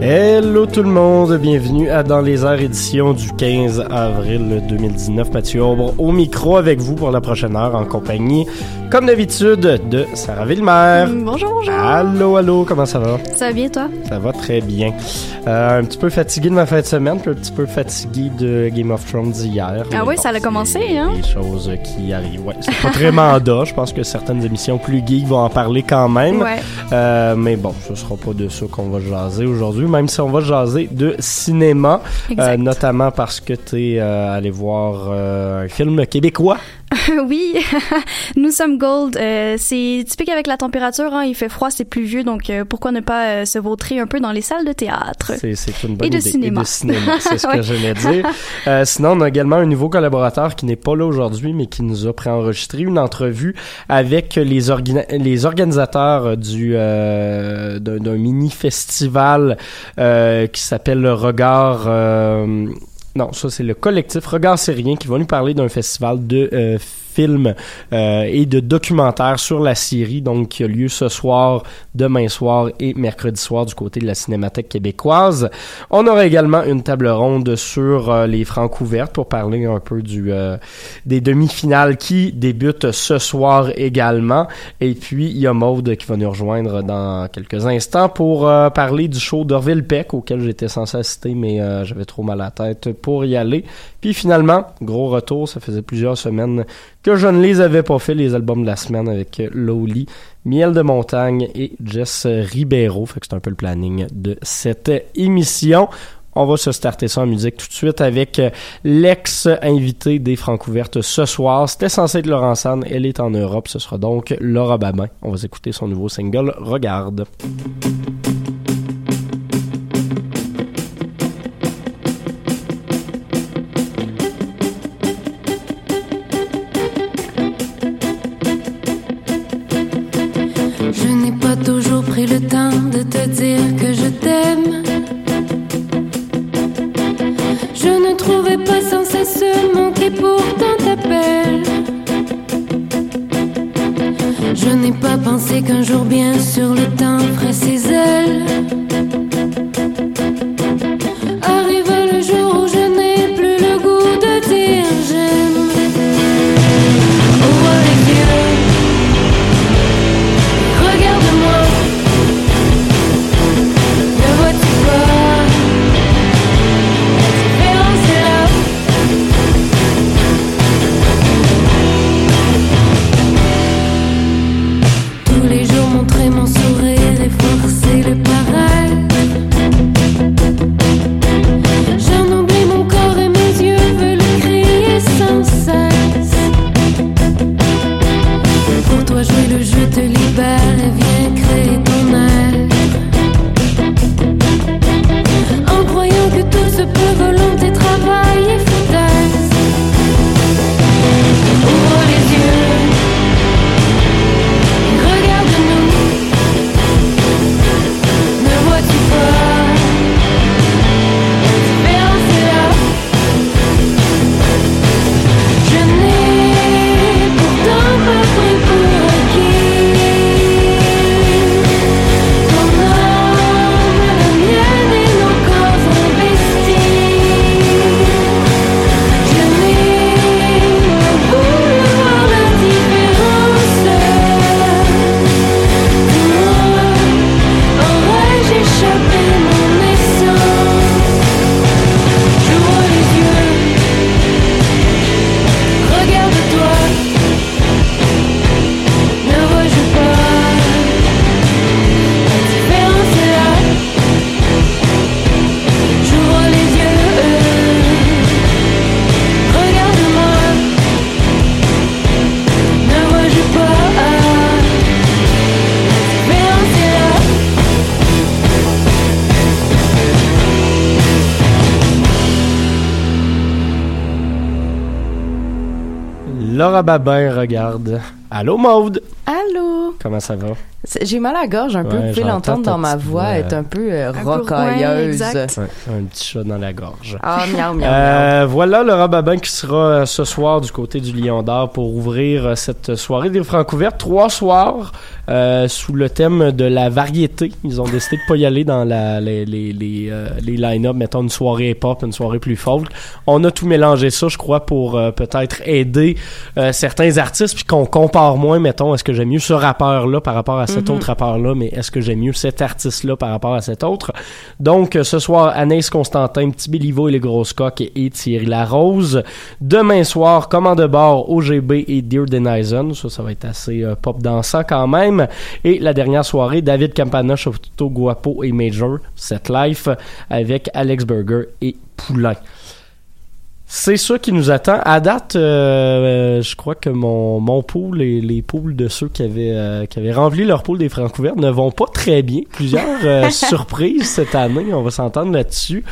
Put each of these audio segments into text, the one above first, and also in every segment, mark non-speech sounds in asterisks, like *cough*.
Hello tout le monde, bienvenue à Dans les airs édition du 15 avril 2019. Mathieu Aubre au micro avec vous pour la prochaine heure en compagnie, comme d'habitude, de Sarah Villemer. bonjour, bonjour. Allô, allô, comment ça va? Ça va bien toi? Ça va très bien. Euh, un petit peu fatigué de ma fin de semaine, puis un petit peu fatigué de Game of Thrones d'hier. Ah oui, ça a commencé, hein? Des choses qui arrivent. Ouais, c'est pas très *laughs* mandat. Je pense que certaines émissions plus geeks vont en parler quand même. Ouais. Euh, mais bon, ce sera pas de ça qu'on va jaser aujourd'hui, même si on va jaser de cinéma, euh, notamment parce que tu es allé voir un film québécois. *laughs* oui, *laughs* nous sommes Gold. Euh, c'est typique avec la température. Hein, il fait froid, c'est pluvieux, donc euh, pourquoi ne pas euh, se vautrer un peu dans les salles de théâtre C'est une bonne et de. Cinéma. Et de cinéma, c'est ce *laughs* que j'allais dire. Euh, sinon, on a également un nouveau collaborateur qui n'est pas là aujourd'hui, mais qui nous a préenregistré une entrevue avec les, les organisateurs du euh, d'un mini festival euh, qui s'appelle le Regard. Non, ça c'est le collectif Regard Syrien qui va nous parler d'un festival de euh, films euh, et de documentaires sur la Syrie, donc qui a lieu ce soir, demain soir et mercredi soir du côté de la Cinémathèque québécoise. On aura également une table ronde sur euh, les francs ouvertes pour parler un peu du euh, des demi-finales qui débutent ce soir également. Et puis il y a Maude qui va nous rejoindre dans quelques instants pour parler du show d'Orville Peck auquel j'étais censé assister mais j'avais trop mal à la tête pour y aller. Puis finalement, gros retour, ça faisait plusieurs semaines que je ne les avais pas fait, les albums de la semaine avec Lowly, Miel de montagne et Jess Ribeiro. C'est un peu le planning de cette émission. On va se starter ça en musique tout de suite avec l'ex-invité des Francouvertes ce soir. C'était censé être Laurent San, elle est en Europe. Ce sera donc Laura Babin. On va écouter son nouveau single Regarde. Laura Babin regarde. Allô Maude, Allô? comment ça va? J'ai mal à la gorge un peu. Vous pouvez l'entendre dans ma voix, voix. être un peu euh, peu rocailleuse. Ouais, un petit chat dans la gorge. Ah, miaou, miaou, miaou. Euh, voilà Laura Babin qui sera euh, ce soir du côté du Lion d'Or pour ouvrir euh, cette soirée des Francouvertes. Trois soirs euh, sous le thème de la variété. Ils ont décidé de pas y aller dans la, les, les, les, euh, les line-up, mettons une soirée hip-hop, une soirée plus folk. On a tout mélangé ça, je crois, pour euh, peut-être aider euh, certains artistes, puis qu'on compare moins, mettons, est-ce que j'aime mieux ce rappeur-là par rapport à cet Mhm. autre rappeur-là, mais est-ce que j'aime mieux cet artiste-là par rapport à cet autre? Donc, euh, ce soir, Anaïs Constantin, Petit Béliveau et les Grosses Coques et, et Thierry Larose. Demain soir, Commande de bord, OGB et Dear Denizen. Ça, ça va être assez pop dansant quand même. Et la dernière soirée, David Campana, Chauvetot Guapo et Major, Set Life, avec Alex Burger et Poulain. C'est ça qui nous attend. À date, euh, je crois que mon, mon pool et les pools de ceux qui avaient, euh, qui avaient rempli leur pool des Francouvertes ne vont pas très bien. Plusieurs euh, *laughs* surprises cette année, on va s'entendre là-dessus.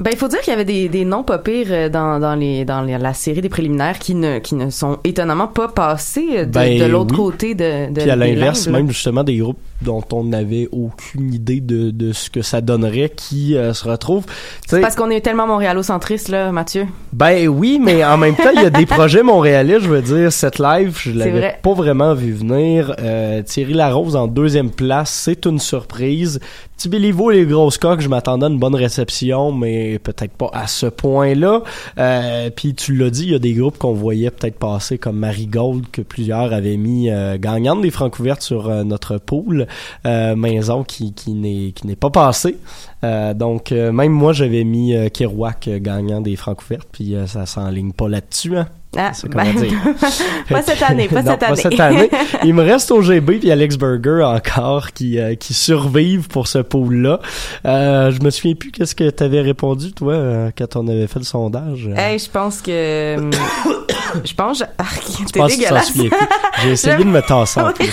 Ben, il faut dire qu'il y avait des, des noms pas pires euh, dans, dans, les, dans les- la série des préliminaires qui ne, qui ne sont étonnamment pas passés euh, de, Ben de l'autre oui. côté de, de Puis à l'inverse, même justement des groupes dont on n'avait aucune idée de, de ce que ça donnerait qui euh, se retrouvent. Sais, Parce qu'on est tellement montréalocentristes, là, Mathieu. Ben oui, mais en même temps, il y a des *laughs* projets montréalais, je veux dire, cette live, je l'avais vrai. pas vraiment vu venir. Euh, Thierry Larose en deuxième place, c'est une surprise. Petit Béliveau et les grosses coques, je m'attendais à une bonne réception, mais peut-être pas à ce point-là. Euh, Puis tu l'as dit, il y a des groupes qu'on voyait peut-être passer comme Marigold, que plusieurs avaient mis euh, des Francouvertes sur euh, notre pool. Euh, Maison qui, qui n'est pas passé. Euh, donc euh, même moi j'avais mis Kerouac gagnant des Francouvertes puis euh, ça s'enligne pas là-dessus hein. Ah, C'est ben, dire. *laughs* pas cette année, pas Non, cette année. cette année. *laughs* Il me reste OGB puis Alex Burger encore qui euh, qui survivent pour ce pool là. Euh, je me souviens plus qu'est-ce que t'avais répondu toi euh, quand on avait fait le sondage. Hey, je pense que. *coughs* je pense. que- Ah, T'es tu dégueulasse. J'ai essayé de me tasser en *laughs* plus.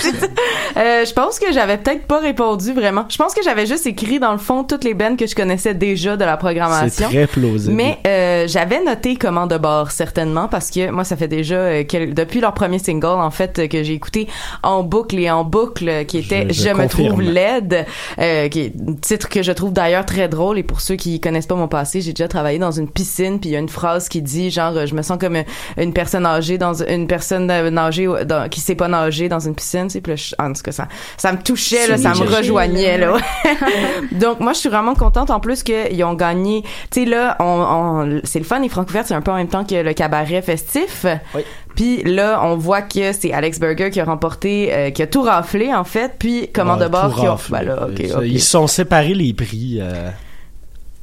Euh, je pense que j'avais peut-être pas répondu vraiment. Je pense que j'avais juste écrit dans le fond toutes les bands que je connaissais déjà de la programmation. C'est très plausible. Mais euh, j'avais noté comment de bord certainement parce que moi ça fait déjà euh, quel- depuis leur premier single en fait euh, que j'ai écouté en boucle et en boucle qui était Je- Je, je me trouve laide euh, qui est un titre que je trouve d'ailleurs très drôle. Et pour ceux qui connaissent pas mon passé j'ai déjà travaillé dans une piscine puis il y a une phrase qui dit genre euh, je me sens comme euh, une personne âgée dans une personne euh, nager au- dans, qui sait pas nager dans une piscine tu sais puis là, je- en tout cas ça ça me touchait là, ça me rejoignait là, là *laughs* *laughs* donc moi je suis vraiment contente en plus qu'ils ont gagné tu sais là on, on- c'est le fun les francouvertes c'est un peu en même temps que le cabaret festif puis là on voit que c'est Alex Berger qui a remporté euh, qui a tout raflé en fait puis Commande de bord tout qui a raflé. ben là. Ils sont séparés les prix. euh,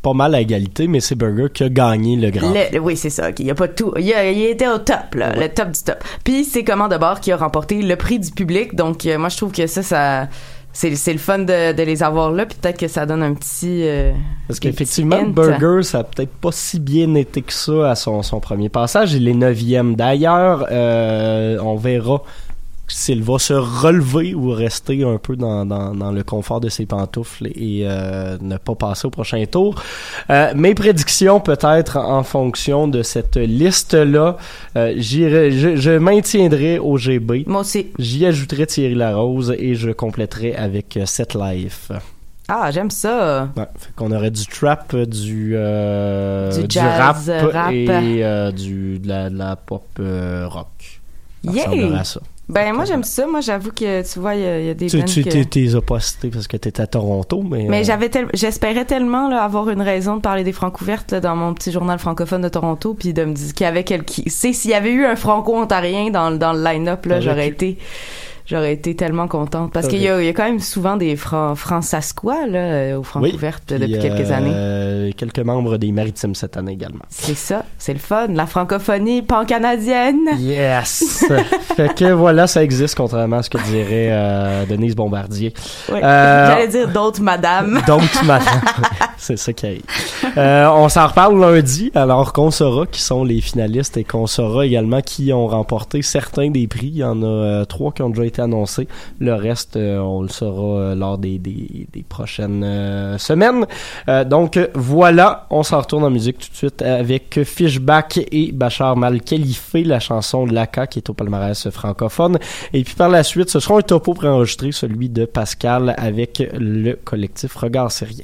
pas mal à égalité, mais c'est Burger qui a gagné le grand. Le- oui, c'est ça. Il y a pas tout. Il, a- il était au top, là, le top du top. Puis c'est Commande de bord qui a remporté le prix du public. Donc euh, moi je trouve que ça, ça c'est c'est le fun de, de les avoir là. Puis peut-être que ça donne un petit. euh, Parce qu'effectivement. Burger, ça a peut-être pas si bien été que ça à son, son premier passage. Il est neuvième. D'ailleurs, euh, on verra s'il va se relever ou rester un peu dans, dans, dans le confort de ses pantoufles et euh, ne pas passer au prochain tour. Euh, mes prédictions, peut-être en fonction de cette liste-là, euh, j'irai- je, je maintiendrai au GB. Moi aussi. J'y ajouterai Thierry Larose et je compléterai avec Set Life. Ah, j'aime ça. Ouais, fait qu'on aurait du trap, du, Du rap, et du, de, la, de la pop rock. Ça à ça. Ben moi j'aime ça. Moi j'avoue que tu vois il y, a- il y a des Tu, tu que- t'es- cité parce que t'étais à Toronto, mais... Mais euh, j'avais tel- j'espérais tellement là, avoir une raison de parler des francouvertes là, dans mon petit journal francophone de Toronto puis de me dire qu'il y avait quelqu'un c'est s'il y avait eu un franco-ontarien dans, le- dans le line-up là, j'aurais été j'aurais été tellement contente parce qu'il y a, il y a quand même souvent des fran francasquois là euh, aux oui, francouvertes puis, depuis quelques années. euh, quelques membres des Maritimes cette année également. C'est ça, c'est le fun, la francophonie pan-canadienne. Yes! *laughs* fait que voilà, ça existe, contrairement à ce que dirait euh, Denise Bombardier. Euh, J'allais dire d'autres madame. Donc, madame, c'est ça qui arrive. Euh, on s'en reparle lundi, alors qu'on saura qui sont les finalistes et qu'on saura également qui ont remporté certains des prix. Il y en a euh, trois qui ont déjà été annoncés. Le reste, euh, on le saura euh, lors des, des, prochaines euh, semaines. Donc, voilà, on s'en retourne en musique tout de suite avec Fishback et Bachar Mal Khalife, la chanson Laka qui est au palmarès francophone. Et puis par la suite, ce sera un topo préenregistré, celui de Pascal avec le collectif Regard Sérieux.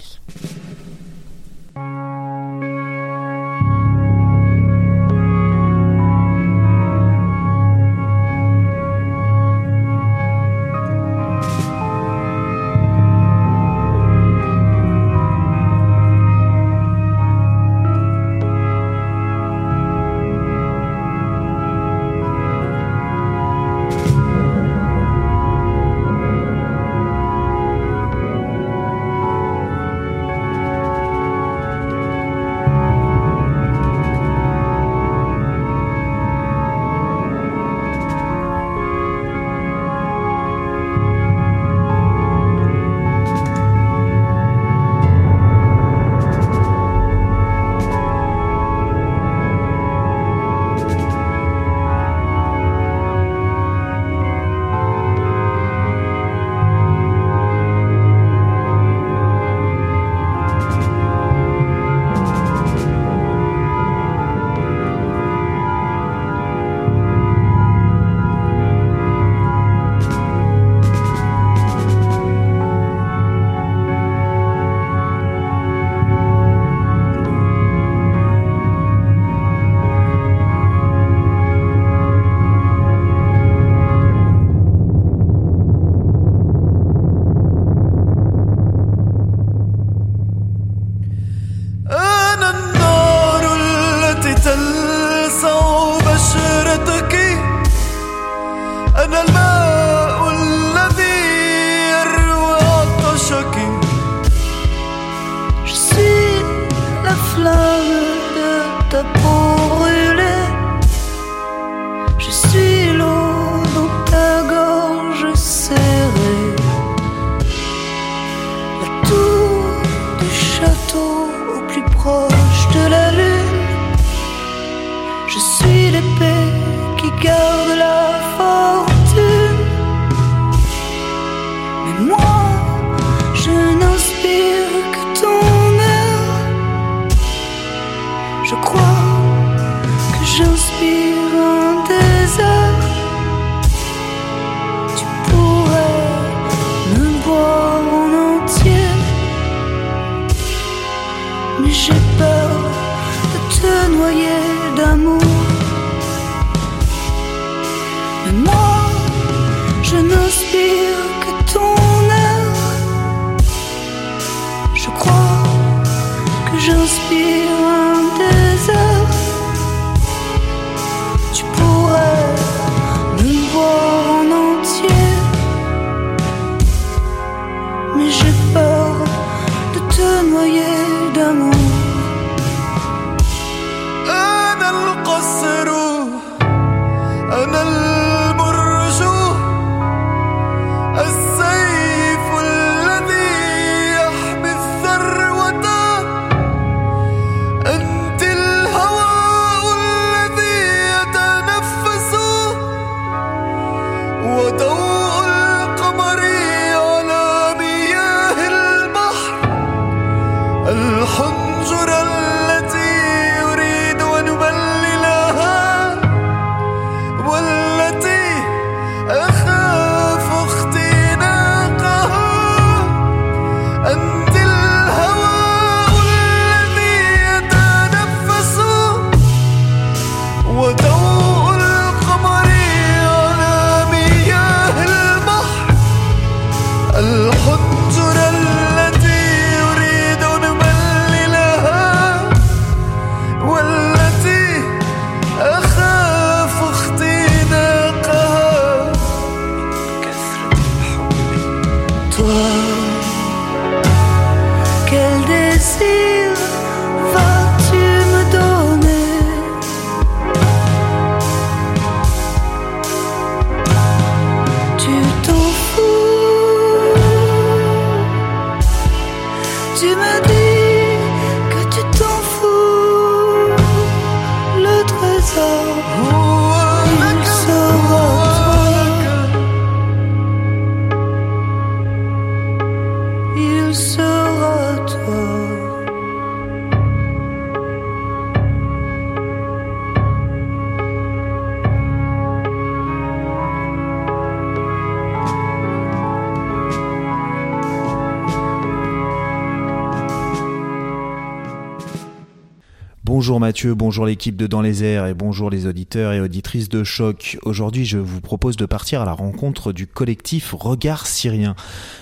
Bonjour Mathieu, bonjour l'équipe de Dans les airs et bonjour les auditeurs et auditrices de choc. Aujourd'hui, je vous propose de partir à la rencontre du collectif Regard Syrien,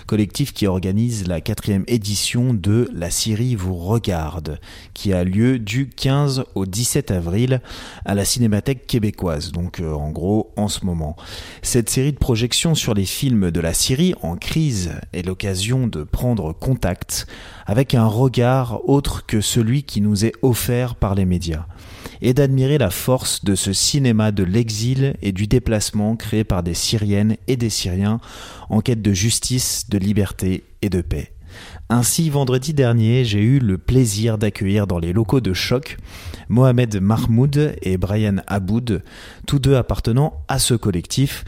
collectif qui organise la quatrième édition de La Syrie vous regarde, qui a lieu du 15 au 17 avril à la Cinémathèque québécoise, donc euh, en gros en ce moment. Cette série de projections sur les films de la Syrie en crise est l'occasion de prendre contact avec un regard autre que celui qui nous est offert par les médias, et d'admirer la force de ce cinéma de l'exil et du déplacement créé par des Syriennes et des Syriens en quête de justice, de liberté et de paix. Ainsi, vendredi dernier, j'ai eu le plaisir d'accueillir dans les locaux de Choc Mohamed Mahmoud et Brian Aboud, tous deux appartenant à ce collectif.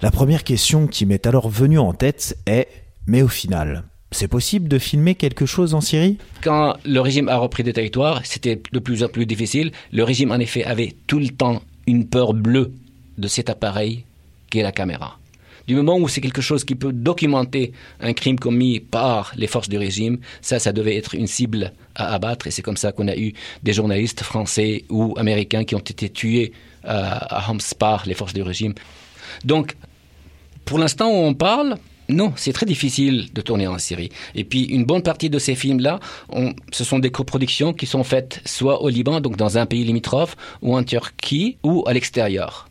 La première question qui m'est alors venue en tête est Mais au final, c'est possible de filmer quelque chose en Syrie? Quand le régime a repris des territoires, c'était de plus en plus difficile. Le régime, en effet, avait tout le temps une peur bleue de cet appareil qui est la caméra. Du moment où c'est quelque chose qui peut documenter un crime commis par les forces du régime, ça, ça devait être une cible à abattre. Et c'est comme ça qu'on a eu des journalistes français ou américains qui ont été tués euh, à Homs par les forces du régime. Donc, pour l'instant où on parle, non, c'est très difficile de tourner en Syrie. Et puis, une bonne partie de ces films-là, ce sont des coproductions qui sont faites soit au Liban, donc dans un pays limitrophe, ou en Turquie, ou à l'extérieur.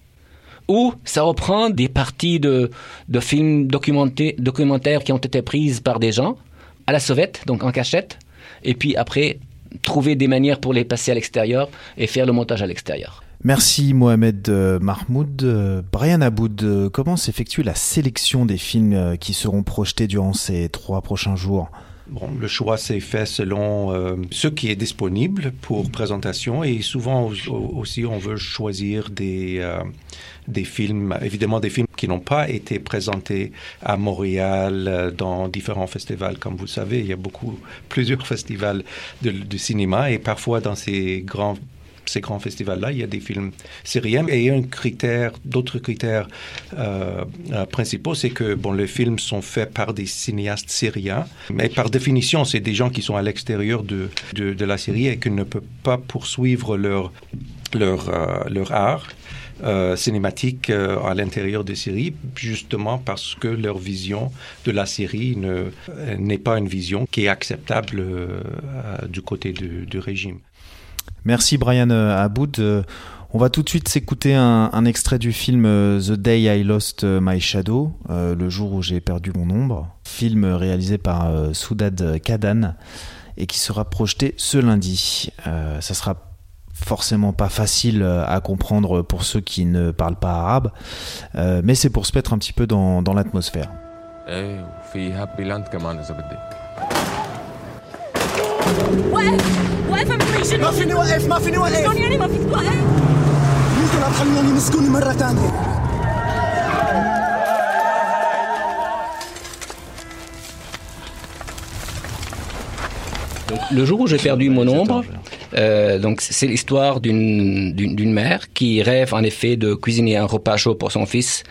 Ou ça reprend des parties de, de films documentaires qui ont été prises par des gens à la sauvette, donc en cachette, et puis après, trouver des manières pour les passer à l'extérieur et faire le montage à l'extérieur. Merci Mohamed euh, Mahmoud. Euh, Brian Aboud, euh, comment s'effectue la sélection des films qui seront projetés durant ces trois prochains jours? Bon, le choix s'est fait selon ce qui est disponible pour présentation et souvent au- au- aussi on veut choisir des, des films, évidemment des films qui n'ont pas été présentés à Montréal dans différents festivals. Comme vous savez, il y a beaucoup, plusieurs *laughs* festivals de cinéma et parfois dans ces grands ces grands festivals-là, il y a des films syriens. Et un critère, d'autres critères euh, euh, principaux, c'est que bon, les films sont faits par des cinéastes syriens, mais par définition, c'est des gens qui sont à l'extérieur de, de, la Syrie et qui ne peuvent pas poursuivre leur leur, euh, leur art cinématique à l'intérieur de Syrie, justement parce que leur vision de la Syrie ne- n'est pas une vision qui est acceptable du côté du régime. Merci Brian euh, Aboud. Euh, on va tout de suite s'écouter un, extrait du film euh, The Day I Lost My Shadow, le jour où j'ai perdu mon ombre, film réalisé par Soudad Kadan et qui sera projeté ce lundi. Euh, ça sera forcément pas facile à comprendre pour ceux qui ne parlent pas arabe, mais c'est pour se mettre un petit peu dans, l'atmosphère. Hey, وفي هابي لاند كمان اذا بدك واقف واقف امبريشن ما فيني وقف ما فيني وقف مسكوني يعني ما فيك توقف يمكن لا تخليني يمسكوني مرة تانية Donc, le jour où j'ai perdu mon ombre, euh, donc c'est l'histoire d'une d'une d'une mère qui rêve en effet de cuisiner un repas chaud pour son fils,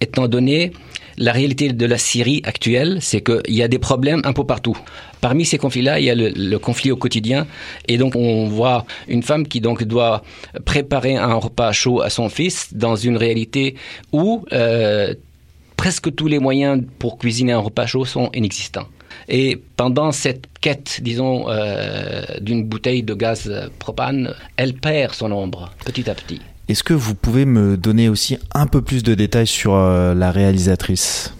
étant donné la réalité de la Syrie actuelle, c'est qu'il y a des problèmes un peu partout. Parmi ces conflits-là, il y a le, conflit au quotidien, et donc on voit une femme qui donc doit préparer un repas chaud à son fils dans une réalité où euh, presque tous les moyens pour cuisiner un repas chaud sont inexistants. Et pendant cette quête, disons, euh, d'une bouteille de gaz propane, elle perd son ombre petit à petit. Est-ce que vous pouvez me donner aussi un peu plus de détails sur euh, la réalisatrice?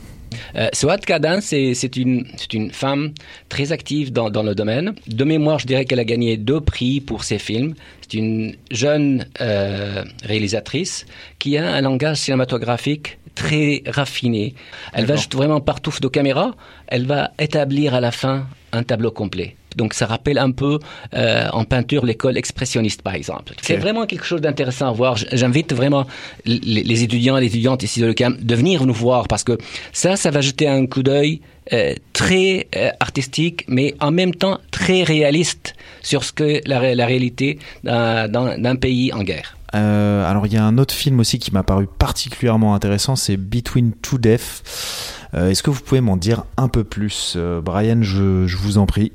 Euh, Souad Kadan, c'est une, femme très active dans, dans le domaine. De mémoire, je dirais qu'elle a gagné deux prix pour ses films. C'est une jeune euh, réalisatrice qui a un langage cinématographique très raffiné. Elle va vraiment par touffe de caméra, elle va établir à la fin un tableau complet. Donc ça rappelle un peu euh, en peinture l'école expressionniste par exemple. C'est vraiment quelque chose d'intéressant à voir. J'invite vraiment les, les étudiants et les étudiantes ici de l'UQAM de venir nous voir parce que ça, ça va jeter un coup d'œil euh, très euh, artistique mais en même temps très réaliste sur ce que la, ré- la réalité d'un- pays en guerre. Euh, alors il y a un autre film aussi qui m'a paru particulièrement intéressant, c'est Between Two Deaths. Euh, Est-ce que vous pouvez m'en dire un peu plus? Euh, Brian, je, je vous en prie.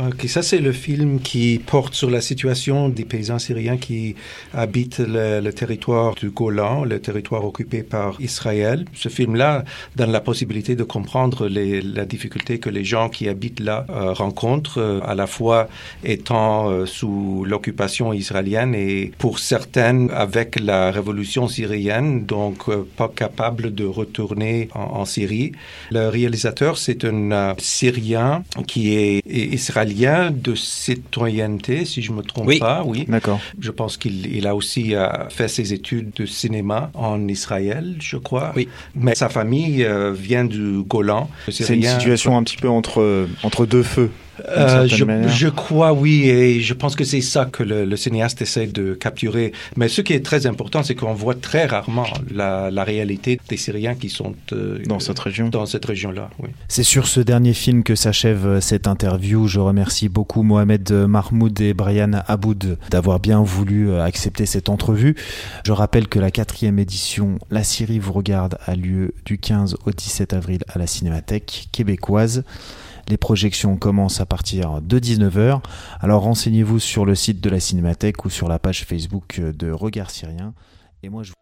Ok, ça c'est le film qui porte sur la situation des paysans syriens qui habitent le, territoire du Golan, le territoire occupé par Israël. Ce film-là donne la possibilité de comprendre la difficulté que les gens qui habitent là euh, rencontrent, euh, à la fois étant euh, sous l'occupation israélienne et pour certaines avec la révolution syrienne, donc pas capables de retourner en, Syrie. Le réalisateur, c'est un Syrien qui est, est israélien de citoyenneté, si je me trompe Oui. pas. Oui. D'accord. Je pense qu'il il a aussi euh, fait ses études de cinéma en Israël, je crois. Oui. Mais sa famille euh, vient du Golan. C'est une situation un petit peu entre, entre deux feux. Euh, je, crois oui, et je pense que c'est ça que le, le cinéaste essaie de capturer. Mais ce qui est très important, c'est qu'on voit très rarement la, la réalité des Syriens qui sont euh, Dans cette région. Dans cette région-là, oui. C'est sur ce dernier film que s'achève euh, cette interview. Je remercie beaucoup Mohamed Mahmoud et Brian Aboud d'avoir bien voulu accepter cette entrevue. Je rappelle que la quatrième édition La Syrie vous regarde a lieu du 15 au 17 avril à la Cinémathèque québécoise. Les projections commencent à partir de 19h. Alors renseignez-vous sur le site de la Cinémathèque ou sur la page Facebook de Regard Syrien. Et moi je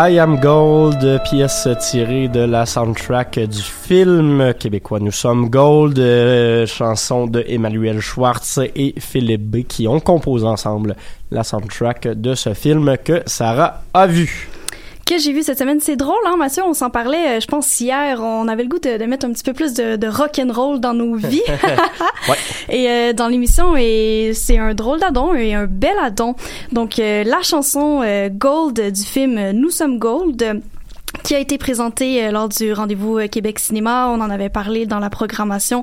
I Am Gold, pièce tirée de la soundtrack du film québécois. Nous sommes Gold, euh, chanson de Emmanuel Schwartz et Philippe B qui ont composé ensemble la soundtrack de ce film que Sarah a vu que j'ai vu cette semaine. C'est drôle, hein, Mathieu? On s'en parlait, euh, je pense, hier. On avait le goût de, de mettre un petit peu plus de, de rock and roll dans nos *laughs* vies. ouais. Et euh, dans l'émission, et c'est un drôle d'adon et un bel adon. Donc, euh, la chanson euh, Gold du film Nous sommes Gold qui a été présenté euh, lors du rendez-vous euh, Québec Cinéma. On en avait parlé dans la programmation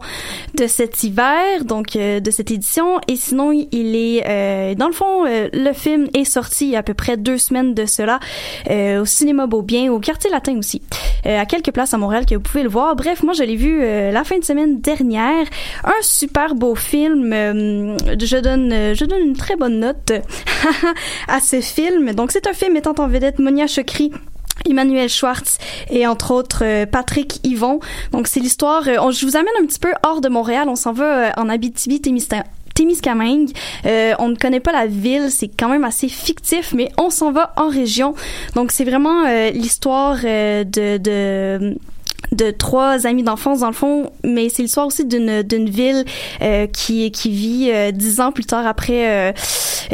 de cet hiver, donc euh, de cette édition. Et sinon, il est, dans le fond, le film est sorti à peu près deux semaines de cela au cinéma Beaubien, au quartier latin aussi, à quelques places à Montréal que vous pouvez le voir. Bref, moi je l'ai vu la fin de semaine dernière. Un super beau film. je donne, je donne une très bonne note *laughs* à ce film. Donc c'est un film mettant en vedette Monia Chokri Emmanuel Schwartz et entre autres euh, Patrick Yvon. Donc c'est l'histoire. Euh, je vous amène un petit peu hors de Montréal. On s'en va euh, en Abitibi-Témiscamingue. Témiscamingue. on ne connaît pas la ville, c'est quand même assez fictif, mais on s'en va en région. Donc c'est vraiment l'histoire de, de de trois amis d'enfance dans le fond, mais c'est l'histoire aussi d'une d'une ville euh, qui qui vit euh, dix ans plus tard après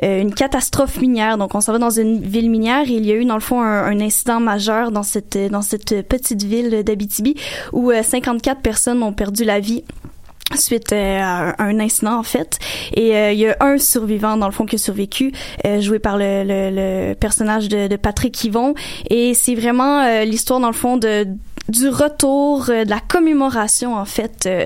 euh, une catastrophe minière. Donc on s'en va dans une ville minière et il y a eu dans le fond un, un incident majeur dans cette dans cette petite ville d'Abitibi où 54 personnes ont perdu la vie suite à un incident en fait et il y a un survivant dans le fond qui a survécu joué par le, le, le personnage de, de, Patrick Yvon et c'est vraiment l'histoire dans le fond de du retour, euh, de la commémoration en fait euh,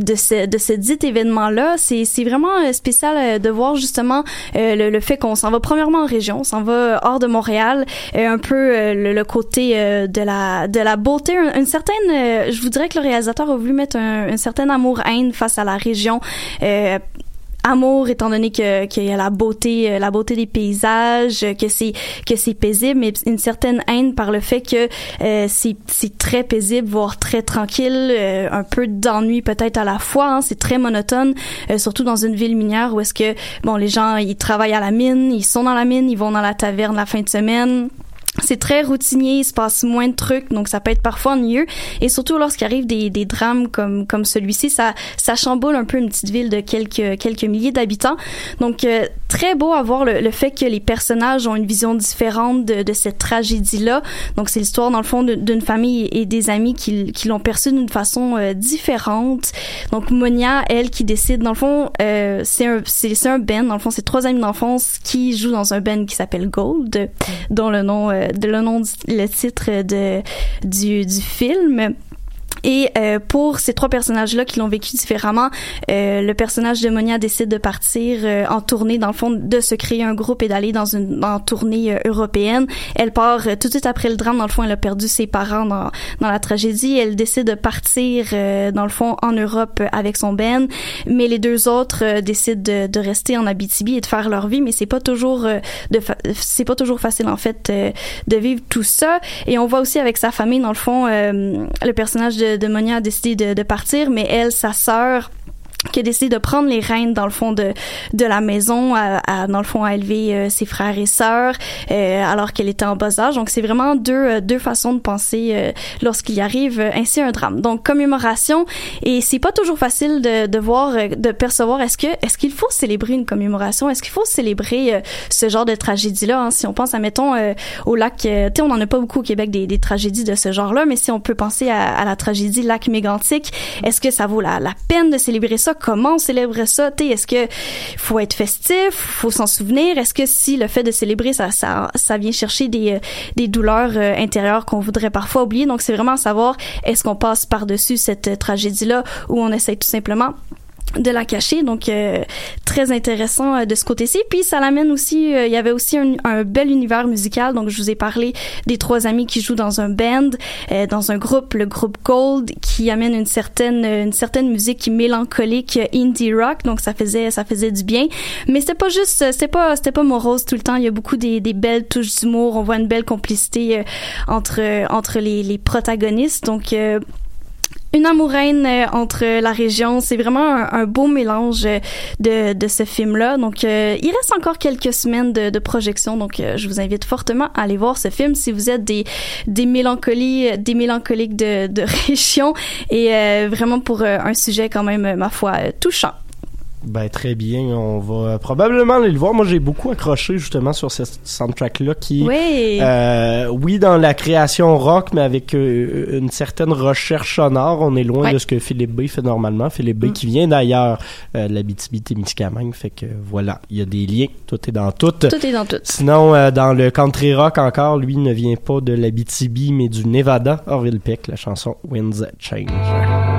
de ce de ce dit événement là. C'est c'est vraiment euh, spécial de voir justement le, le, fait qu'on s'en va premièrement en région, on s'en va hors de Montréal, un peu le, côté de la de la beauté, une, certaine, je vous dirais que le réalisateur a voulu mettre un, un certain amour haine face à la région amour étant donné que qu'il y a la beauté euh, la beauté des paysages que c'est que c'est paisible mais une certaine haine par le fait que euh, c'est c'est très paisible voire très tranquille euh, un peu d'ennui peut-être à la fois hein, c'est très monotone surtout dans une ville minière où est-ce que bon les gens ils travaillent à la mine ils sont dans la mine ils vont dans la taverne la fin de semaine c'est très routinier, il se passe moins de trucs, donc ça peut être parfois ennuyeux. Et surtout lorsqu'il arrive des, des drames comme comme celui-ci, ça ça chamboule un peu une petite ville de quelques quelques milliers d'habitants. Donc euh, très beau à voir le, le, fait que les personnages ont une vision différente de, de cette tragédie-là. Donc c'est l'histoire dans le fond d'une famille et des amis qui, qui l'ont perçue d'une façon euh, différente. Donc Monia, elle qui décide dans le fond, euh, c'est un c'est un band dans le fond, c'est trois amis d'enfance qui jouent dans un band qui s'appelle Gold, dont le nom de le nom, le titre de, du, du film. Et euh, pour ces trois personnages-là qui l'ont vécu différemment, euh, le personnage de Monia décide de partir euh, en tournée, dans le fond, de se créer un groupe et d'aller dans une en tournée euh, européenne. Elle part tout de suite après le drame. Dans le fond, elle a perdu ses parents dans, dans la tragédie. Elle décide de partir, dans le fond, en Europe avec son Ben. Mais les deux autres décident de, de, rester en Abitibi et de faire leur vie. Mais c'est pas toujours de c'est pas toujours facile en fait de vivre tout ça. Et on voit aussi avec sa famille, dans le fond, le personnage de Monia a décidé de partir, mais elle, sa sœur, qui a décidé de prendre les rênes dans le fond de de la maison à, à dans le fond à élever euh, ses frères et sœurs euh, alors qu'elle était en bas âge. Donc c'est vraiment deux euh, deux façons de penser euh, lorsqu'il arrive ainsi un drame. Donc commémoration et c'est pas toujours facile de, de voir de percevoir est-ce que est-ce qu'il faut célébrer une commémoration? Est-ce qu'il faut célébrer ce genre de tragédie là hein? si on pense à mettons au lac tu sais on en a pas beaucoup au Québec des, des tragédies de ce genre là mais si on peut penser à, à la tragédie lac mégantique est-ce que ça vaut la, la peine de célébrer ça? Comment on célèbre ça? Est-ce que faut être festif? Faut s'en souvenir? Est-ce que si le fait de célébrer ça ça ça vient chercher des euh, des douleurs euh, intérieures qu'on voudrait parfois oublier? Donc c'est vraiment savoir est-ce qu'on passe par-dessus cette euh, tragédie là ou on essaie tout simplement de la cacher. Donc euh, très intéressant euh, de ce côté-ci. Puis ça l'amène aussi euh, il y avait aussi un, un, bel univers musical. Donc je vous ai parlé des trois amis qui jouent dans un band dans un groupe le groupe Gold qui amène une certaine une certaine musique mélancolique indie rock. Donc ça faisait ça faisait du bien. Mais c'était pas juste c'était pas c'était pas morose tout le temps. Il y a beaucoup des, des belles touches d'humour. On voit une belle complicité entre entre les, les protagonistes. Donc une amouraine euh, entre la région. C'est vraiment un, un beau mélange euh, de, de ce film-là. Donc, euh, il reste encore quelques semaines de, de projection. Donc, euh, je vous invite fortement à aller voir ce film si vous êtes des, des mélancolies, des mélancoliques de, de *laughs* région et euh, vraiment pour euh, un sujet quand même, ma foi, euh, touchant. Ben très bien, on va probablement aller le voir. Moi, j'ai beaucoup accroché justement sur cette soundtrack-là qui, Oui. euh, oui, dans la création rock, mais avec euh, une certaine recherche sonore. On est loin de ce que Philippe B fait normalement. Philippe B qui vient d'ailleurs euh, de la BTB-Témiscamingue, fait que voilà, il y a des liens. Tout est dans tout. Tout est dans tout. Sinon, dans le country rock encore, lui ne vient pas de la BTB, mais du Nevada. Orville Peck, la chanson Winds Change.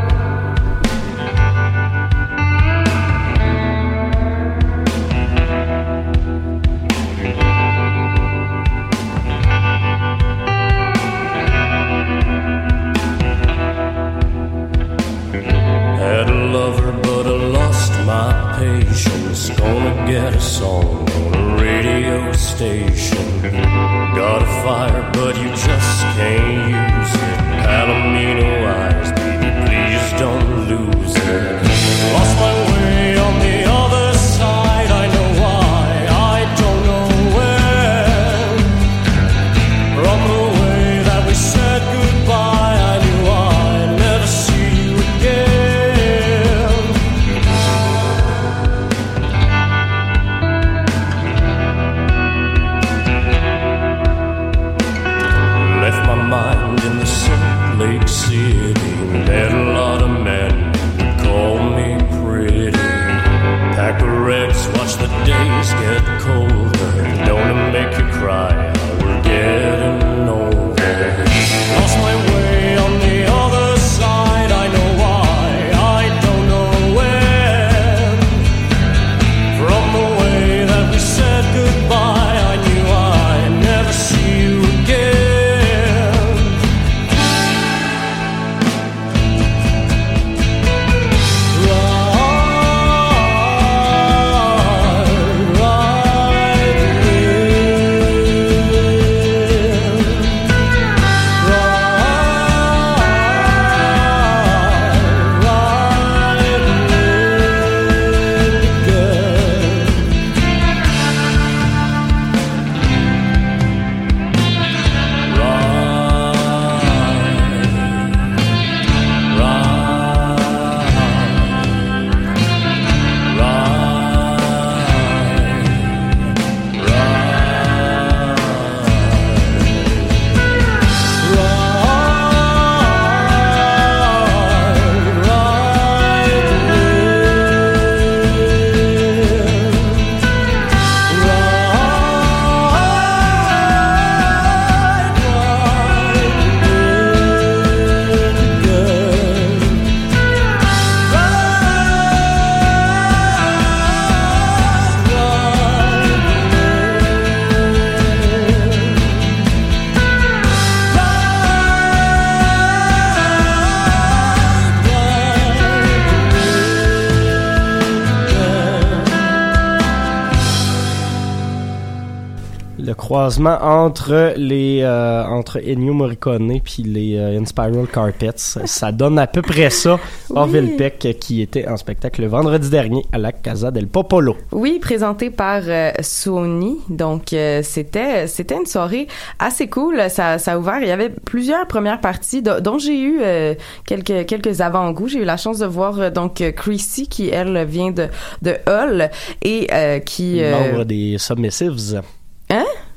Croisement entre les euh, entre Ennio Morricone puis les euh, Inspiral Carpets. Ça donne à peu près ça. Orville Peck qui était en spectacle le vendredi dernier à la Casa del Popolo. Oui, présenté par euh, Sony. Donc euh, c'était c'était une soirée assez cool. Ça ça a ouvert. Il y avait plusieurs premières parties do- dont j'ai eu euh, quelques quelques avant-goûts. J'ai eu la chance de voir donc Chrissy qui elle vient de de Hull et qui Membre des Submissives.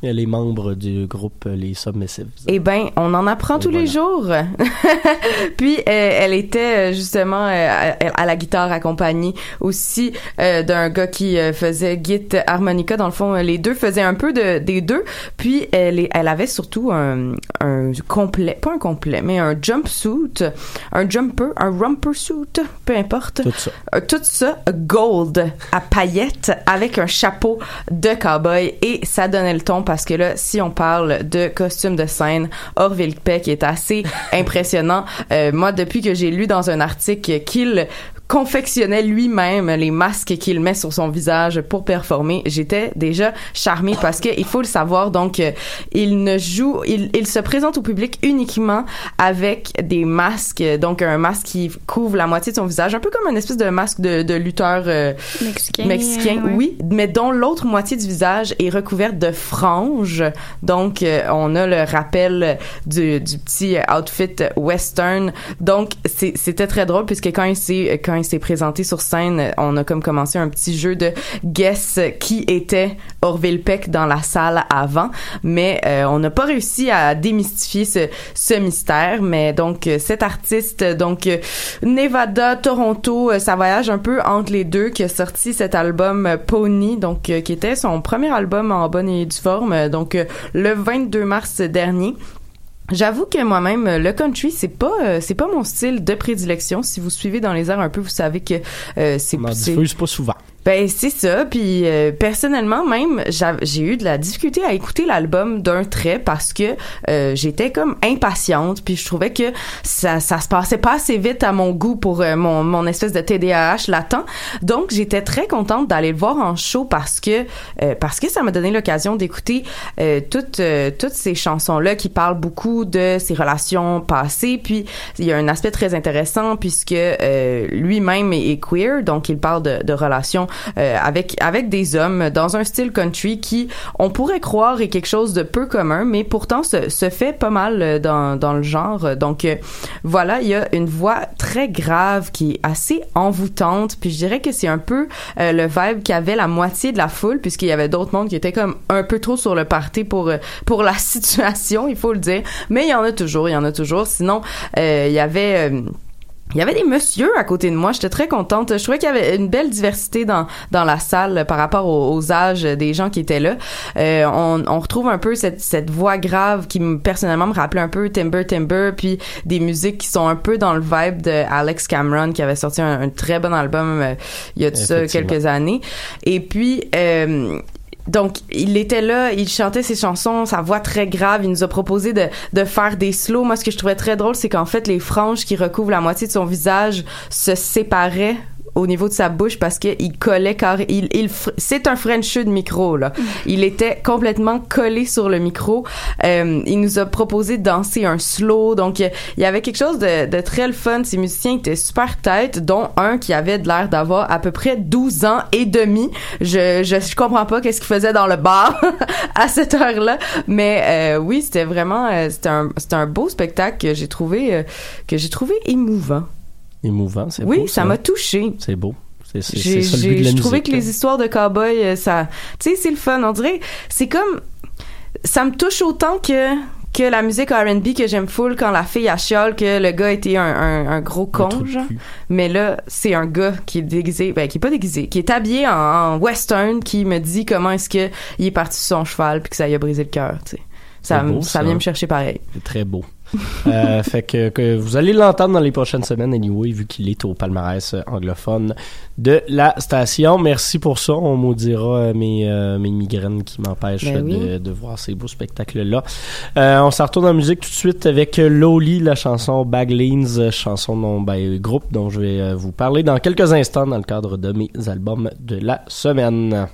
Les membres du groupe euh, Les Submissives. Eh ben, on en apprend tous les jours. *laughs* Puis euh, elle était euh, justement euh, à, à la guitare accompagnée aussi euh, d'un gars qui faisait git harmonica. Dans le fond, les deux faisaient un peu de, des deux. Puis elle, elle avait surtout un, un complet, pas un complet, mais un jumpsuit, un jumper, un romper suit, peu importe. Tout ça. Tout ça gold à paillettes avec un chapeau de cowboy et ça donnait le ton parce que là si on parle de costume de scène Orville Peck est assez *laughs* impressionnant. Euh, moi depuis que j'ai lu dans un article qu'il confectionnait lui-même les masques qu'il met sur son visage pour performer. J'étais déjà charmée parce que il faut le savoir. Donc, euh, il ne joue, il, il se présente au public uniquement avec des masques. Donc, un masque qui couvre la moitié de son visage, un peu comme une espèce de masque de, de lutteur euh, Mexicain, mexicain, ouais. oui, mais dont l'autre moitié du visage est recouverte de franges. Donc, euh, on a le rappel du, du petit outfit western. Donc, c'était très drôle puisque quand il s'est quand il s'est présenté sur scène, on a comme commencé un petit jeu de guess qui était Orville Peck dans la salle avant, mais euh, on n'a pas réussi à démystifier ce, ce mystère. Mais donc, euh, cet artiste, donc euh, Nevada, Toronto, ça voyage un peu entre les deux, qui a sorti cet album Pony, donc qui était son premier album en bonne et due forme, donc le 22 mars dernier. J'avoue que moi-même euh, le country c'est pas euh, c'est pas mon style de prédilection. Si vous suivez dans les airs un peu, vous savez que euh, c'est On en diffuse pas souvent. Ben c'est ça, puis euh, personnellement même j'ai eu de la difficulté à écouter l'album d'un trait parce que euh, j'étais comme impatiente, puis je trouvais que ça ça se passait pas assez vite à mon goût pour euh, mon mon espèce de TDAH latent. Donc j'étais très contente d'aller le voir en show parce que euh, parce que ça m'a donné l'occasion d'écouter toutes toutes ces chansons là qui parlent beaucoup de ses relations passées, puis il y a un aspect très intéressant puisque lui-même est, est queer, donc il parle de relations euh, avec avec des hommes dans un style country qui on pourrait croire est quelque chose de peu commun, mais pourtant se, se fait pas mal euh, dans dans le genre. Donc euh, voilà, il y a une voix très grave qui est assez envoûtante, puis je dirais que c'est un peu le vibe qu'avait la moitié de la foule puisqu'il y avait d'autres mondes qui étaient comme un peu trop sur le party pour pour la *laughs* situation, il faut le dire. Mais il y en a toujours, il y en a toujours. Sinon, il y avait il y avait des messieurs à côté de moi. J'étais très contente. Je trouvais qu'il y avait une belle diversité dans dans la salle par rapport aux, aux âges des gens qui étaient là. Euh, on, on retrouve un peu cette cette voix grave qui me personnellement me rappelait un peu Timber Timber, puis des musiques qui sont un peu dans le vibe de Alex Cameron qui avait sorti un, un très bon album euh, il y a de ça quelques années. Et puis euh, donc, il était là, il chantait ses chansons, sa voix très grave. Il nous a proposé de, de faire des slows. Moi, ce que je trouvais très drôle, c'est qu'en fait, les franges qui recouvrent la moitié de son visage se séparaient au niveau de sa bouche parce que il collait car il, il c'est un Frencheux de micro là. *laughs* Il était complètement collé sur le micro. Euh, il nous a proposé de danser un slow donc il y avait quelque chose de, de très le fun. Ces musiciens étaient super têtes dont un qui avait de l'air d'avoir à peu près 12 ans et demi. Je je, je comprends pas qu'est-ce qu'il faisait dans le bar *laughs* à cette heure-là, mais euh, oui, c'était vraiment euh, c'était un c'était un beau spectacle que j'ai trouvé euh, que j'ai trouvé émouvant. Émouvant, c'est Oui, beau, ça m'a touché. C'est beau. C'est ça le but de la je trouvais musique, que là. les histoires de cowboys, euh, ça, tu sais, c'est le fun. On dirait, c'est comme, ça me touche autant que que la musique R&B que j'aime full quand la fille a chiale que le gars était un, un, un gros con, genre. Mais là, c'est un gars qui est déguisé, ben qui est pas déguisé, qui est habillé en, en western, qui me dit comment est-ce que il est parti sur son cheval puis que ça lui a brisé le cœur, tu sais. Ça, C'est beau, me- ça ça. vient me chercher pareil. C'est très beau. Euh, *laughs* fait que, que vous allez l'entendre dans les prochaines semaines, anyway, vu qu'il est au palmarès euh, anglophone de la station. Merci pour ça. On maudira euh, mes, euh, mes migraines qui m'empêchent Ben oui. de, de voir ces beaux spectacles-là. Euh, on s'en retourne en musique tout de suite avec Loli, la chanson Baglines, chanson dont, ben, groupe dont je vais vous parler dans quelques instants dans le cadre de mes albums de la semaine.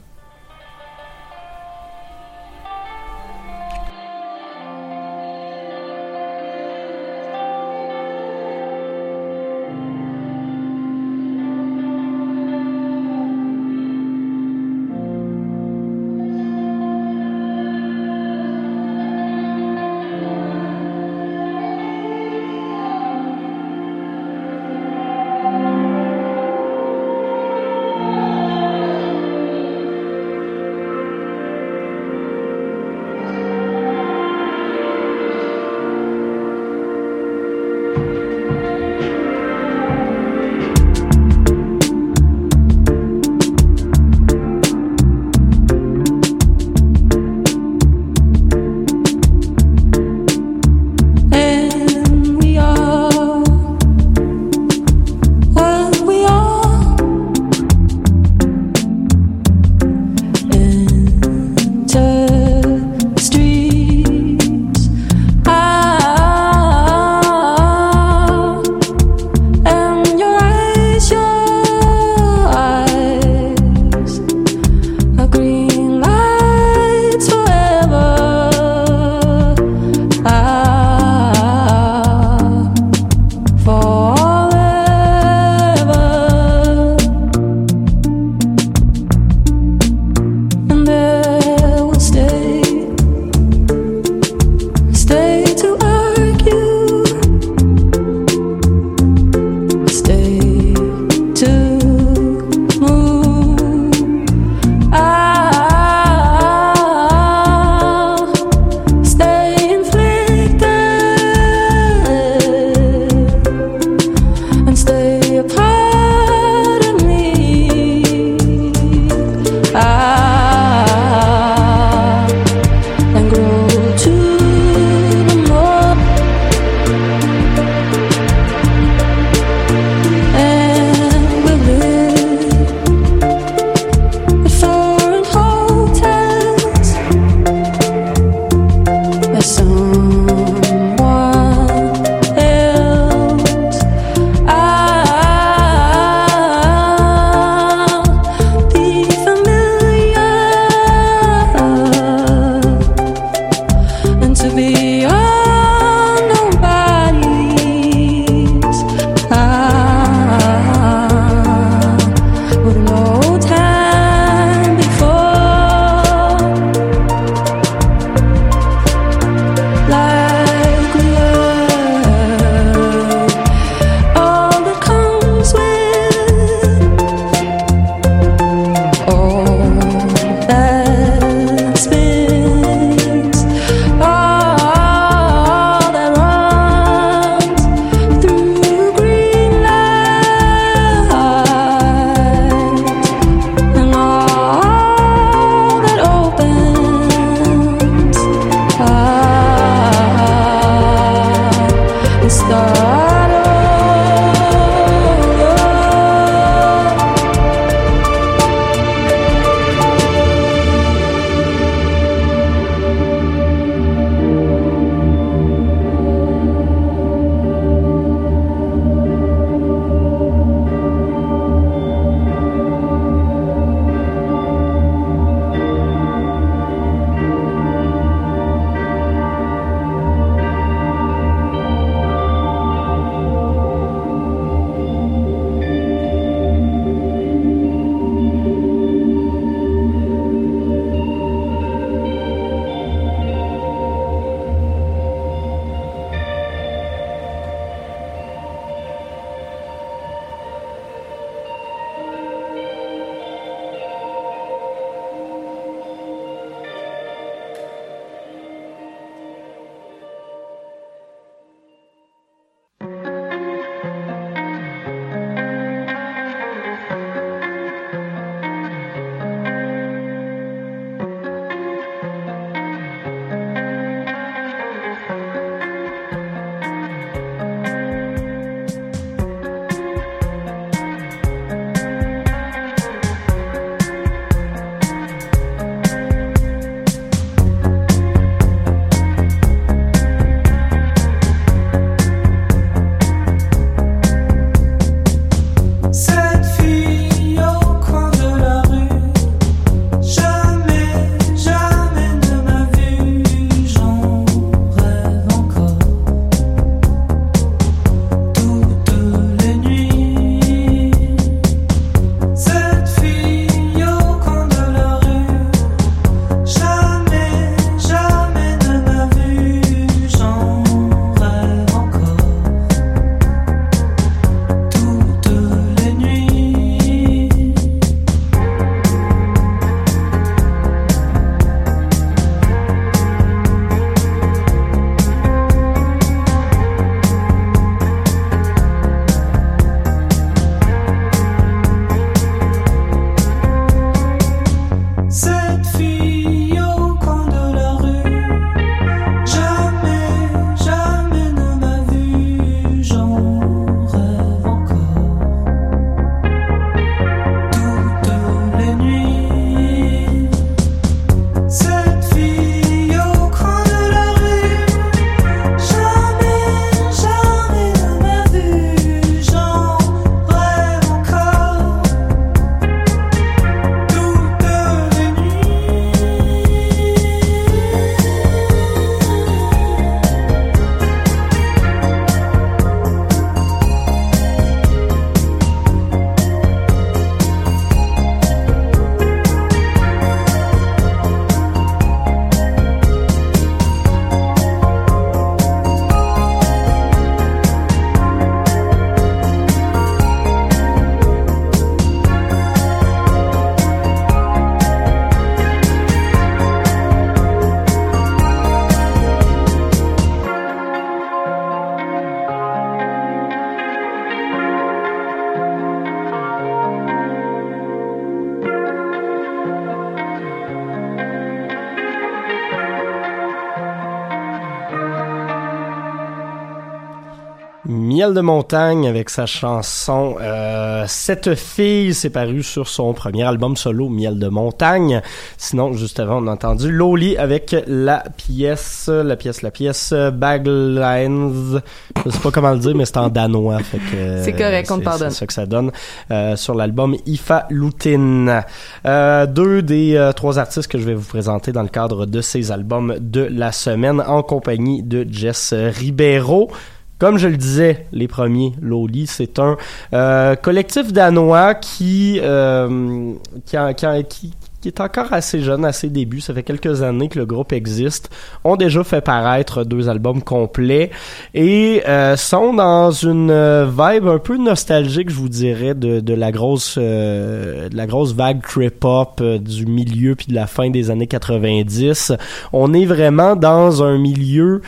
Miel de montagne avec sa chanson euh, Cette fille, c'est paru sur son premier album solo Miel de montagne. Sinon, juste avant, on a entendu Loli avec la pièce, la pièce, la pièce Baglines. Je sais pas comment le dire, mais c'est en danois. *laughs* C'est correct, on pardonne. C'est ça que ça donne euh, sur l'album Ifa Lutin. Euh, deux des euh, trois artistes que je vais vous présenter dans le cadre de ces albums de la semaine en compagnie de Jess Ribeiro. Comme je le disais, les premiers, Loli, c'est un euh, collectif danois qui, euh, qui, qui, est encore assez jeune à ses débuts. Ça fait quelques années que le groupe existe. Ont déjà fait paraître deux albums complets et euh, sont dans une vibe un peu nostalgique, je vous dirais, de, la grosse de la grosse vague trip hop du milieu puis de la fin des années 90. On est vraiment dans un milieu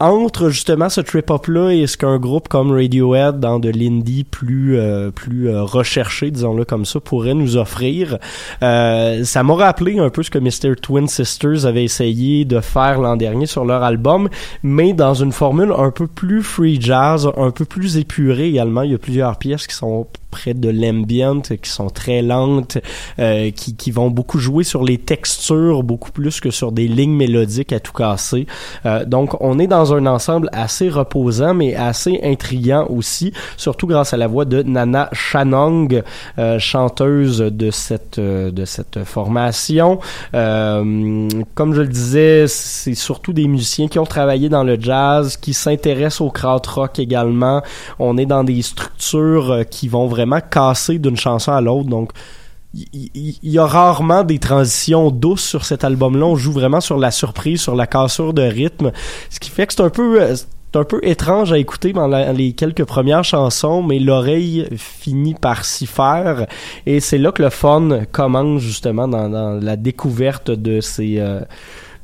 entre justement ce trip hop là et ce qu'un groupe comme Radiohead dans de l'indie plus euh, plus euh, recherché disons-le comme ça pourrait nous offrir Euh, ça m'a rappelé un peu ce que Mr Twin Sisters avait essayé de faire l'an dernier sur leur album mais dans une formule un peu plus free jazz un peu plus épurée également. Il y a plusieurs pièces qui sont près de l'ambient, qui sont très lentes, euh, qui, qui vont beaucoup jouer sur les textures, beaucoup plus que sur des lignes mélodiques à tout casser. Euh, donc, on est dans un ensemble assez reposant, mais assez intriguant aussi, surtout grâce à la voix de Nana Shanong, euh, chanteuse de cette, euh, de cette formation. Euh, comme je le disais, c'est surtout des musiciens qui ont travaillé dans le jazz, qui s'intéressent au krautrock également. On est dans des structures euh, qui vont vraiment casser d'une chanson à l'autre, donc il y a rarement des transitions douces sur cet album-là. On joue vraiment sur la surprise, sur la cassure de rythme, ce qui fait que c'est un peu euh, un peu étrange à écouter dans les quelques premières chansons, mais l'oreille finit par s'y faire. Et c'est là que le fun commence justement dans, dans la découverte de ces euh,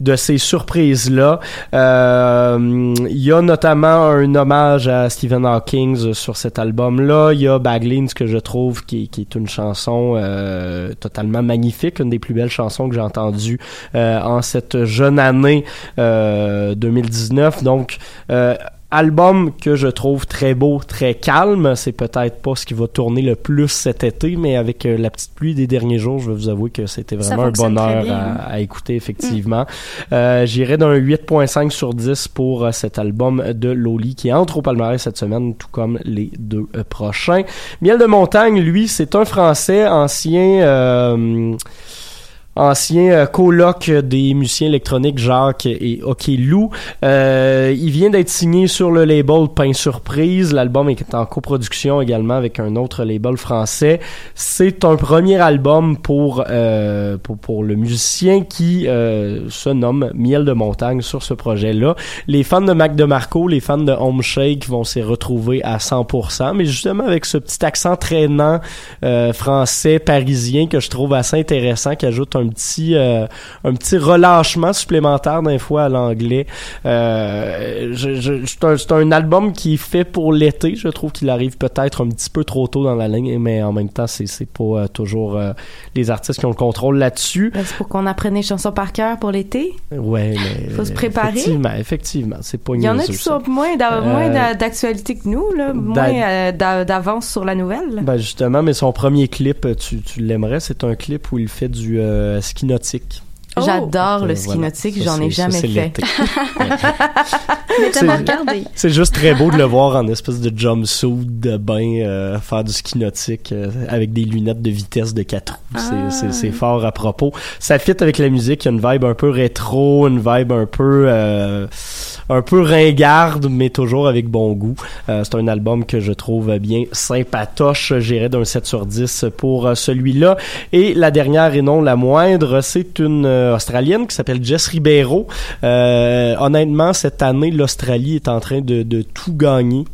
de ces surprises-là. Euh, Il y a notamment un hommage à Stephen Hawking sur cet album-là. Il y a Baglins que je trouve qui, est une chanson euh, totalement magnifique, une des plus belles chansons que j'ai entendues euh, en cette jeune année euh, 2019. Donc, euh, Album que je trouve très beau, très calme. C'est peut-être pas ce qui va tourner le plus cet été, mais avec euh, la petite pluie des derniers jours, je vais vous avouer que c'était vraiment un bonheur bien, à, à écouter, effectivement. Euh, J'irai d'un 8.5 sur 10 pour euh, cet album de Loli qui entre au palmarès cette semaine, tout comme les deux euh, prochains. Miel de montagne, lui, c'est un Français ancien... ancien euh, coloc des musiciens électroniques Jacques et OK Lou. Euh, il vient d'être signé sur le label Pain Surprise. L'album est en coproduction également avec un autre label français. C'est un premier album pour, euh, pour, pour le musicien qui euh, se nomme Miel de montagne sur ce projet-là. Les fans de Mac DeMarco, les fans de Home Shake vont s'y retrouver à 100%, mais justement avec ce petit accent traînant euh, français parisien que je trouve assez intéressant, qui ajoute un petit euh, un petit relâchement supplémentaire d'un fois à l'anglais. Euh, je- je- c'est un, c'est un album qui est fait pour l'été. Je trouve qu'il arrive peut-être un petit peu trop tôt dans la ligne, mais en même temps, c'est c'est pas euh, toujours les artistes qui ont le contrôle là-dessus. Ben, c'est pour qu'on apprenne les chansons par cœur pour l'été. Ouais, mais Faut se préparer. Effectivement, effectivement, c'est pas Il y en a qui sont moins d'a- moins d'a- d'actualité que nous, là, moins d'a- d'avance sur la nouvelle. Ben justement, mais son premier clip, tu, tu l'aimerais, c'est un clip où il fait du euh, ski nautique. J'adore le Euh, ski voilà. nautique, Ça, j'en ai ça, jamais fait. *laughs* C'est- juste très beau de le voir en espèce de jumpsuit de bain euh, faire du ski nautique euh, avec des lunettes de vitesse de 4 roues. C'est- Ah. C'est c'est fort à propos. Ça fit avec la musique, il y a une vibe un peu rétro, une vibe un peu euh, un peu ringarde, mais toujours avec bon goût. Euh, c'est un album que je trouve bien sympatoche. J'irais d'un 7 sur 10 pour euh, celui-là. Et la dernière et non la moindre, c'est une euh, Australienne qui s'appelle Jess Ribeiro. Euh, honnêtement, cette année, l'Australie est en train de, de tout gagner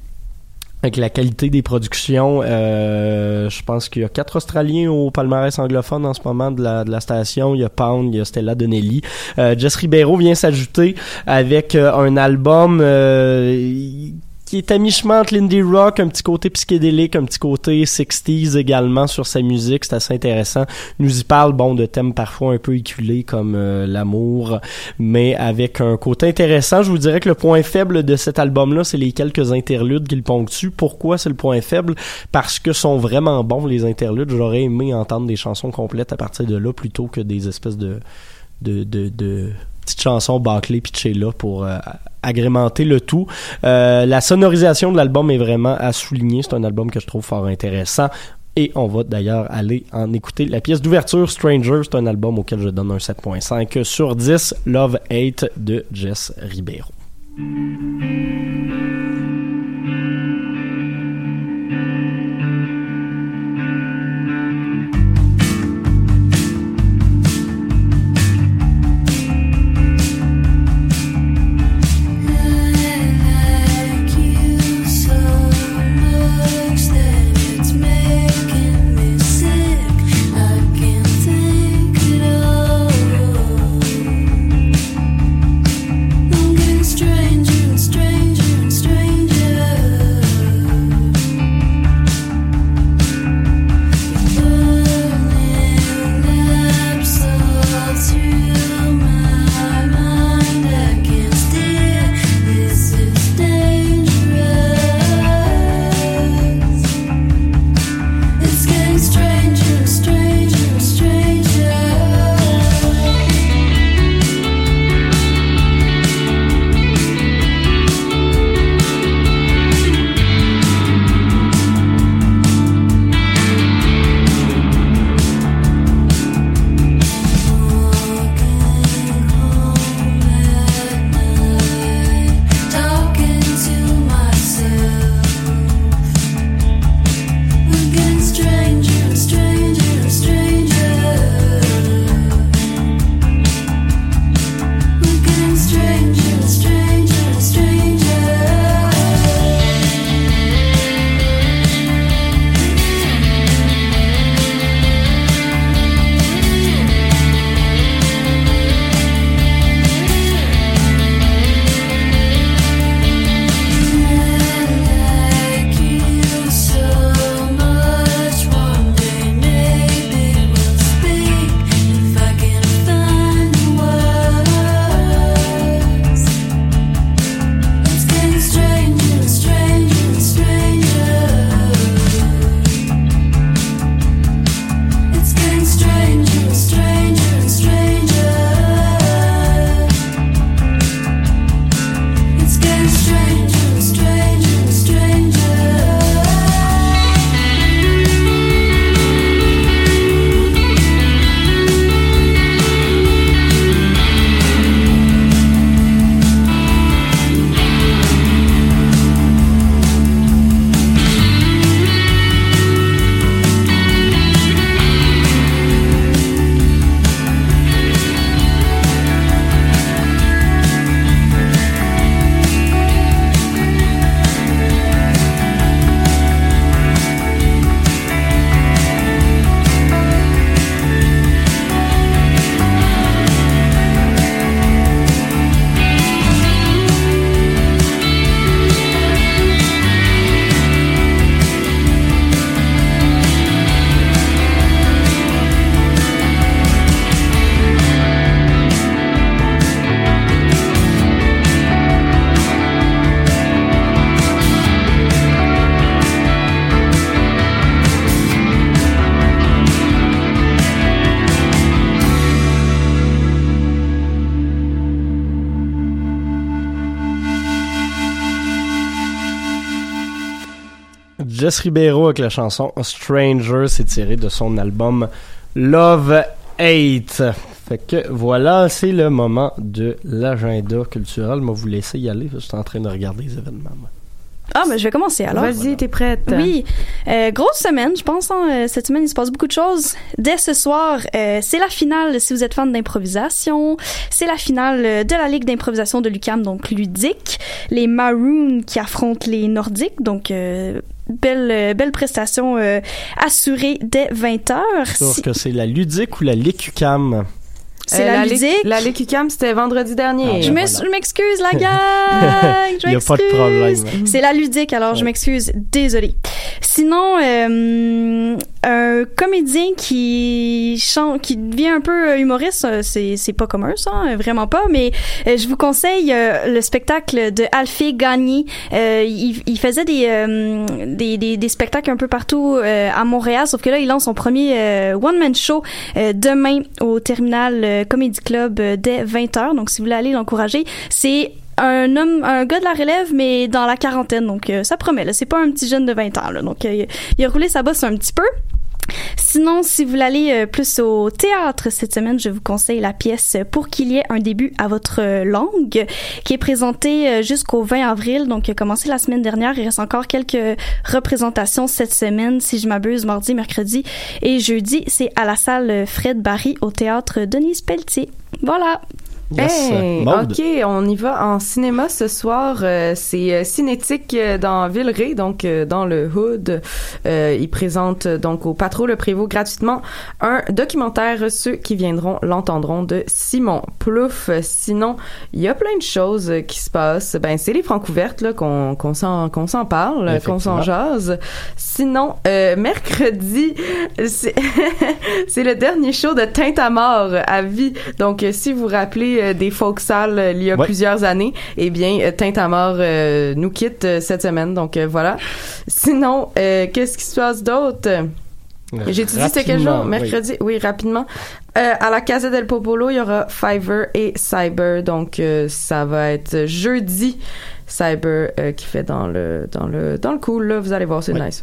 avec la qualité des productions. Euh, je pense qu'il y a quatre Australiens au palmarès anglophone en ce moment de la, de la station. Il y a Pound, il y a Stella Donnelly. Euh, Jess Ribeiro vient s'ajouter avec euh, un album euh, qui est à mi-chemin l'indie rock, un petit côté psychédélique, un petit côté 60s également sur sa musique. C'est assez intéressant. Il nous y parle, bon, de thèmes parfois un peu éculés comme euh, l'amour, mais avec un côté intéressant. Je vous dirais que le point faible de cet album-là, c'est les quelques interludes qu'il ponctue. Pourquoi c'est le point faible? Parce que sont vraiment bons les interludes. J'aurais aimé entendre des chansons complètes à partir de là plutôt que des espèces de de, de, de petites chansons bâclées pitchées là pour euh, agrémenter le tout. Euh, la sonorisation de l'album est vraiment à souligner. C'est un album que je trouve fort intéressant. Et on va d'ailleurs aller en écouter la pièce d'ouverture Stranger. C'est un album auquel je donne un 7.5 sur 10. Love 8 de Jess Ribeiro. Ribeiro avec la chanson Stranger, c'est tiré de son album Love Hate. Fait que voilà, c'est le moment de l'agenda culturel. Moi, vous laissez y aller, je suis en train de regarder les événements. moi. Ah, ben je vais commencer alors. Vas-y, t'es prête. Oui. Euh, grosse semaine, je pense. hein, euh, cette semaine, il se passe beaucoup de choses. Dès ce soir, euh, c'est la finale, si vous êtes fan d'improvisation. C'est la finale de la Ligue d'improvisation de l'UQAM, donc ludique. Les Maroons qui affrontent les Nordiques, donc... euh, Belle, euh, belle prestation euh, assurée dès 20h. Sûr que c'est la ludique ou la Licucam? C'est Euh, la. La Ligue UQAM, c'était vendredi dernier. je m'ex- je m'excuse, la *laughs* gang! Je Il y a pas de problème. C'est la ludique, alors je m'excuse. Désolée. Sinon, euh, un comédien qui chante, qui devient un peu euh, humoriste, euh, c'est c'est pas commun ça, hein, vraiment pas. Mais euh, je vous conseille le spectacle de Alphée Gagné. Il, il faisait des, des, des des spectacles un peu partout à Montréal, sauf que là il lance son premier one man show demain au Terminal Comedy Club dès 20h. Donc si vous voulez aller l'encourager, c'est un homme, un gars de la relève, mais dans la quarantaine. Donc, ça promet, là. C'est pas un petit jeune de 20 ans, là. Donc, il a roulé sa bosse un petit peu. Sinon, si vous voulez aller euh, plus au théâtre cette semaine, je vous conseille la pièce Pour qu'il y ait un début à votre langue, qui est présentée euh, jusqu'au 20 avril, donc qui commencé la semaine dernière. Il reste encore quelques représentations cette semaine, si je m'abuse, mardi, mercredi et jeudi. C'est à la salle Fred Barry au théâtre Denise Pelletier. Voilà. Hey, Maude. ok, on y va en cinéma ce soir. Euh, c'est euh, Cinétique euh, dans Villeray, donc euh, dans le Hood. Euh, ils présentent euh, donc au Patro le Prévost gratuitement un documentaire. Ceux qui viendront l'entendront de Simon Plouffe. Sinon, il y a plein de choses euh, qui se passent. Ben, c'est les francs ouvertes là qu'on qu'on s'en qu'on s'en parle, qu'on s'en jase. Sinon, euh, mercredi, c'est *laughs* le dernier show de Teinte à mort à vie. Donc, euh, si vous vous rappelez euh, des folk salles euh, il y a Ouais. plusieurs années, eh bien, euh, mort euh, nous quitte cette semaine. Donc, voilà. Sinon, qu'est-ce qui se passe d'autre? J'ai dit c'était quel jour? oui. Mercredi? Oui, rapidement. Euh, à la Casa del Popolo, il y aura Fiverr et Cyber. Donc, euh, ça va être jeudi. Cyber euh, qui fait dans le dans le dans le cool là, vous allez voir c'est Oui. nice.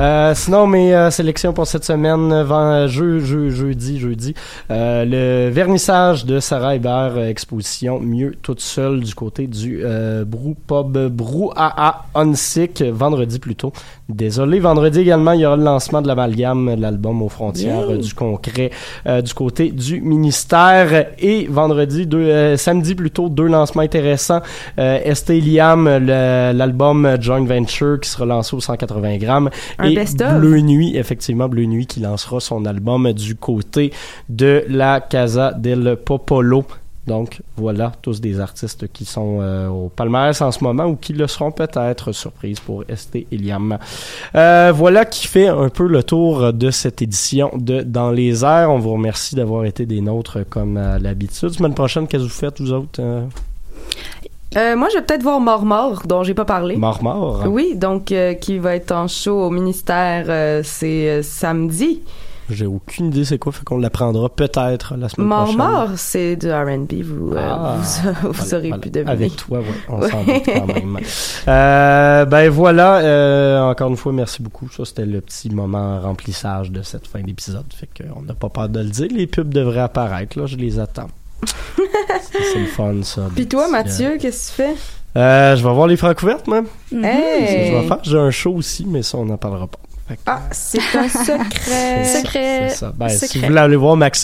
Euh, sinon, mes euh, sélections pour cette semaine, euh, vend- jeu, jeu, jeudi, jeudi, euh, le vernissage de Sarah Hébert, euh, exposition Mieux toute seule du côté du euh, Brou Pub Brouhaha Unsick, euh, vendredi plutôt. Désolé, vendredi également, il y aura le lancement de l'amalgame, l'album aux frontières euh, du concret euh, du côté du ministère. Et vendredi, deux, euh, samedi plutôt, deux lancements intéressants. Euh, Estée Liam, l'album Joint Venture qui sera lancé au 180 grammes. Un et. Bleu Nuit, effectivement, Bleu Nuit qui lancera son album du côté de la Casa del Popolo. Donc voilà, tous des artistes qui sont euh, au palmarès en ce moment ou qui le seront peut-être, surprise pour Esté Iliam. Euh, voilà qui fait un peu le tour de cette édition de Dans les airs. On vous remercie d'avoir été des nôtres comme à l'habitude. Semaine prochaine, qu'est-ce que vous faites, vous autres? Euh, Euh, moi, je vais peut-être voir Mort, dont j'ai pas parlé. mort? Oui, donc euh, qui va être en show au ministère, euh, c'est samedi. J'ai aucune idée c'est quoi, fait qu'on l'apprendra peut-être la semaine prochaine. Mort, c'est du R&B, vous, Ah. vous, *laughs* vous aurez Voilà. pu deviner. Avec toi, on *laughs* s'en doute quand même. Ben voilà, encore une fois, merci beaucoup. Ça, c'était le petit moment remplissage de cette fin d'épisode. Fait qu'on n'a pas peur de le dire. Les pubs devraient apparaître, là, je les attends. C'est le fun, ça. Puis toi, Mathieu, qu'est-ce que tu fais? Euh, je vais voir les francs couvertes, même. Hey! Je vais faire, j'ai un show aussi, mais ça, on n'en parlera pas. Que, Ah, c'est un *laughs* secret. c'est ça, c'est ça. Ben, si Secret. vous voulez aller voir Maxime